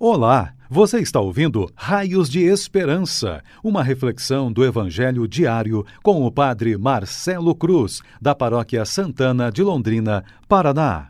Olá, você está ouvindo Raios de Esperança, uma reflexão do Evangelho diário com o Padre Marcelo Cruz, da Paróquia Santana de Londrina, Paraná.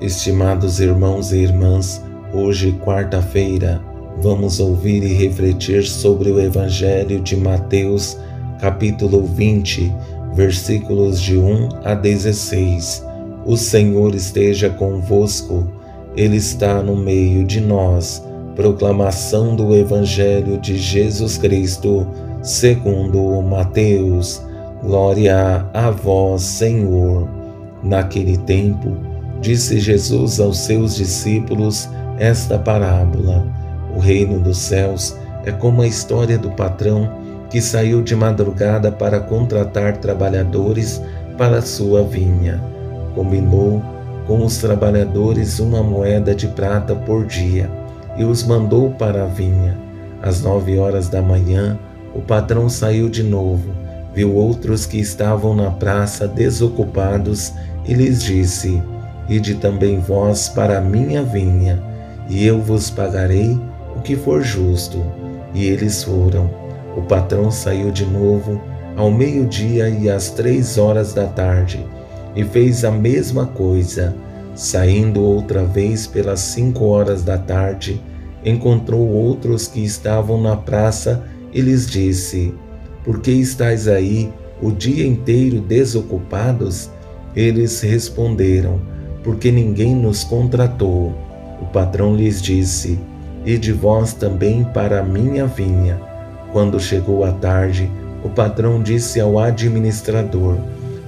Estimados irmãos e irmãs, hoje, quarta-feira, vamos ouvir e refletir sobre o Evangelho de Mateus, capítulo 20, versículos de 1 a 16. O Senhor esteja convosco ele está no meio de nós. Proclamação do Evangelho de Jesus Cristo, segundo Mateus. Glória a vós, Senhor. Naquele tempo, disse Jesus aos seus discípulos esta parábola: O reino dos céus é como a história do patrão que saiu de madrugada para contratar trabalhadores para sua vinha. Combinou com os trabalhadores uma moeda de prata por dia e os mandou para a vinha. Às nove horas da manhã, o patrão saiu de novo, viu outros que estavam na praça desocupados e lhes disse: Ide também vós para a minha vinha, e eu vos pagarei o que for justo. E eles foram. O patrão saiu de novo ao meio-dia e às três horas da tarde e fez a mesma coisa. Saindo outra vez pelas cinco horas da tarde, encontrou outros que estavam na praça e lhes disse: Por que estáis aí o dia inteiro desocupados? Eles responderam: Porque ninguém nos contratou. O patrão lhes disse: E de vós também para a minha vinha. Quando chegou a tarde, o patrão disse ao administrador: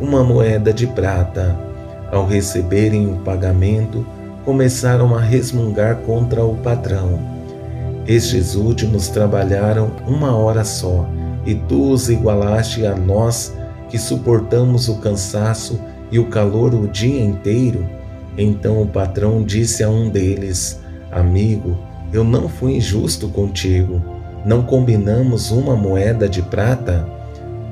uma moeda de prata. Ao receberem o pagamento, começaram a resmungar contra o patrão. Estes últimos trabalharam uma hora só, e tu os igualaste a nós, que suportamos o cansaço e o calor o dia inteiro? Então o patrão disse a um deles: Amigo, eu não fui injusto contigo. Não combinamos uma moeda de prata?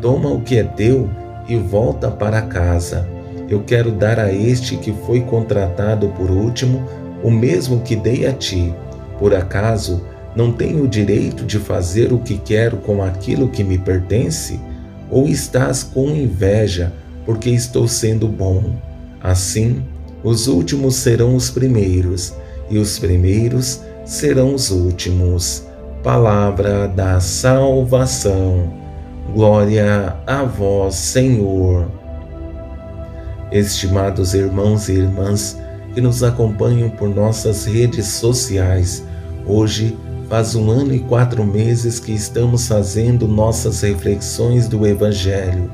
Toma o que é teu e volta para casa. Eu quero dar a este que foi contratado por último o mesmo que dei a ti. Por acaso não tenho o direito de fazer o que quero com aquilo que me pertence? Ou estás com inveja porque estou sendo bom? Assim, os últimos serão os primeiros, e os primeiros serão os últimos. Palavra da salvação. Glória a vós, Senhor. Estimados irmãos e irmãs que nos acompanham por nossas redes sociais, hoje faz um ano e quatro meses que estamos fazendo nossas reflexões do Evangelho.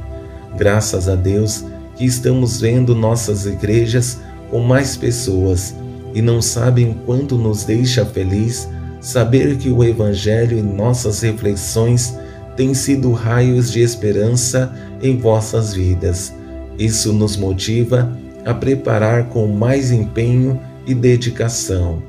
Graças a Deus que estamos vendo nossas igrejas com mais pessoas e não sabem quanto nos deixa feliz saber que o Evangelho e nossas reflexões têm sido raios de esperança em vossas vidas. Isso nos motiva a preparar com mais empenho e dedicação.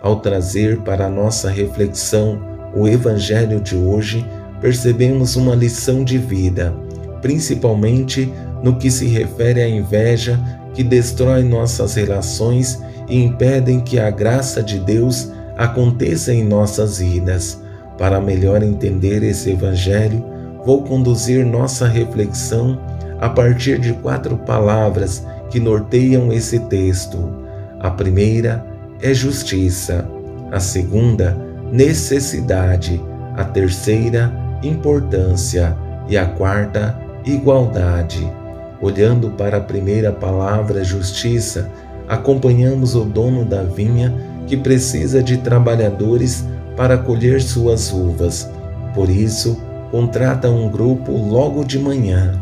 Ao trazer para nossa reflexão o Evangelho de hoje, percebemos uma lição de vida, principalmente no que se refere à inveja que destrói nossas relações e impedem que a graça de Deus aconteça em nossas vidas. Para melhor entender esse Evangelho, vou conduzir nossa reflexão a partir de quatro palavras que norteiam esse texto. A primeira é justiça, a segunda, necessidade, a terceira, importância e a quarta, igualdade. Olhando para a primeira palavra, justiça, acompanhamos o dono da vinha que precisa de trabalhadores para colher suas uvas. Por isso, contrata um grupo logo de manhã.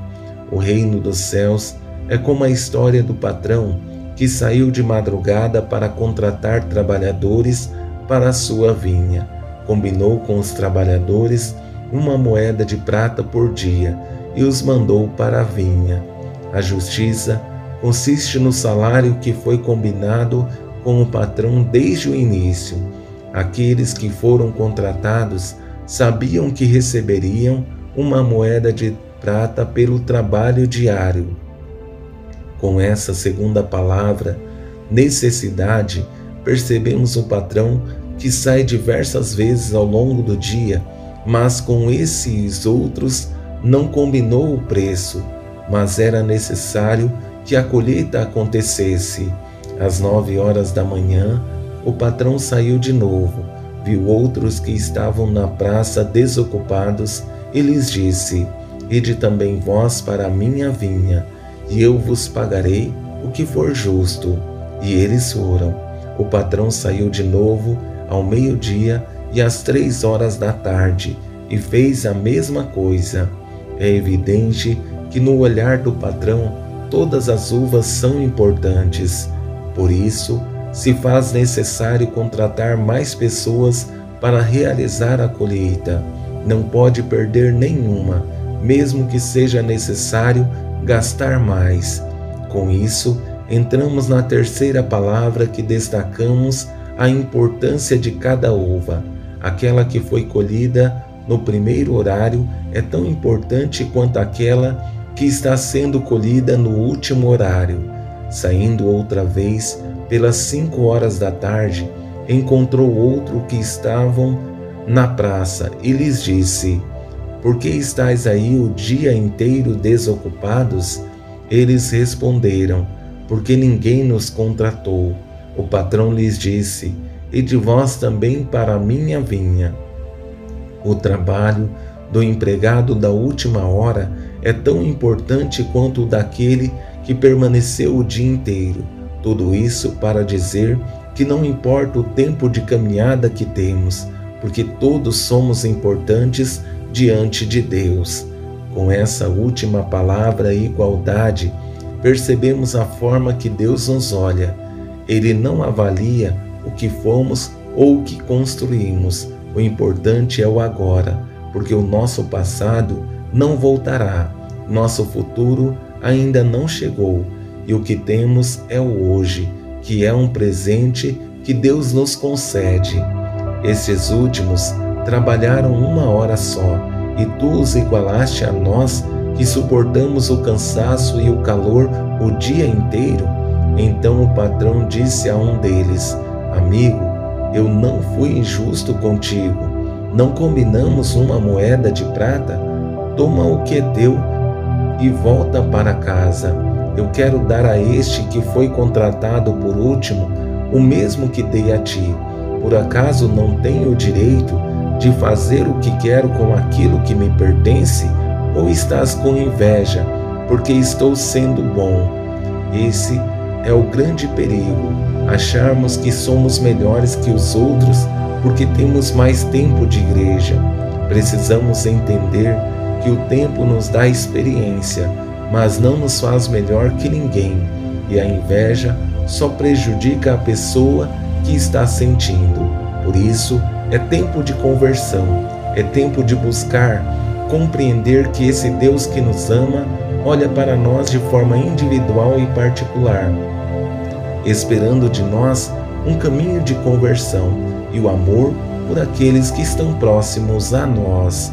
O reino dos céus é como a história do patrão que saiu de madrugada para contratar trabalhadores para a sua vinha. Combinou com os trabalhadores uma moeda de prata por dia e os mandou para a vinha. A justiça consiste no salário que foi combinado com o patrão desde o início. Aqueles que foram contratados sabiam que receberiam uma moeda de prata pelo trabalho diário. Com essa segunda palavra, necessidade, percebemos o patrão que sai diversas vezes ao longo do dia, mas com esses outros não combinou o preço, mas era necessário que a colheita acontecesse. Às nove horas da manhã, o patrão saiu de novo, viu outros que estavam na praça desocupados e lhes disse: Ide também vós para a minha vinha, e eu vos pagarei o que for justo. E eles foram. O patrão saiu de novo ao meio-dia e às três horas da tarde e fez a mesma coisa. É evidente que no olhar do patrão todas as uvas são importantes. Por isso, se faz necessário contratar mais pessoas para realizar a colheita. Não pode perder nenhuma, mesmo que seja necessário gastar mais. Com isso, entramos na terceira palavra que destacamos a importância de cada uva. Aquela que foi colhida no primeiro horário é tão importante quanto aquela que está sendo colhida no último horário. Saindo outra vez pelas cinco horas da tarde, encontrou outro que estavam na praça e lhes disse: Por que estáis aí o dia inteiro desocupados? Eles responderam: Porque ninguém nos contratou. O patrão lhes disse: E de vós também para a minha vinha. O trabalho do empregado da última hora é tão importante quanto o daquele que permaneceu o dia inteiro. Tudo isso para dizer que não importa o tempo de caminhada que temos, porque todos somos importantes diante de Deus. Com essa última palavra, igualdade, percebemos a forma que Deus nos olha. Ele não avalia o que fomos ou o que construímos. O importante é o agora, porque o nosso passado não voltará. Nosso futuro ainda não chegou e o que temos é o hoje, que é um presente que Deus nos concede. Estes últimos trabalharam uma hora só e tu os igualaste a nós que suportamos o cansaço e o calor o dia inteiro? Então o patrão disse a um deles: Amigo, eu não fui injusto contigo. Não combinamos uma moeda de prata? Toma o que é teu e volta para casa. Eu quero dar a este que foi contratado por último o mesmo que dei a ti. Por acaso não tenho o direito de fazer o que quero com aquilo que me pertence? Ou estás com inveja, porque estou sendo bom? Esse é o grande perigo, acharmos que somos melhores que os outros porque temos mais tempo de igreja. Precisamos entender que o tempo nos dá experiência, mas não nos faz melhor que ninguém, e a inveja só prejudica a pessoa que está sentindo. Por isso, é tempo de conversão, é tempo de buscar compreender que esse Deus que nos ama olha para nós de forma individual e particular, esperando de nós um caminho de conversão e o amor por aqueles que estão próximos a nós.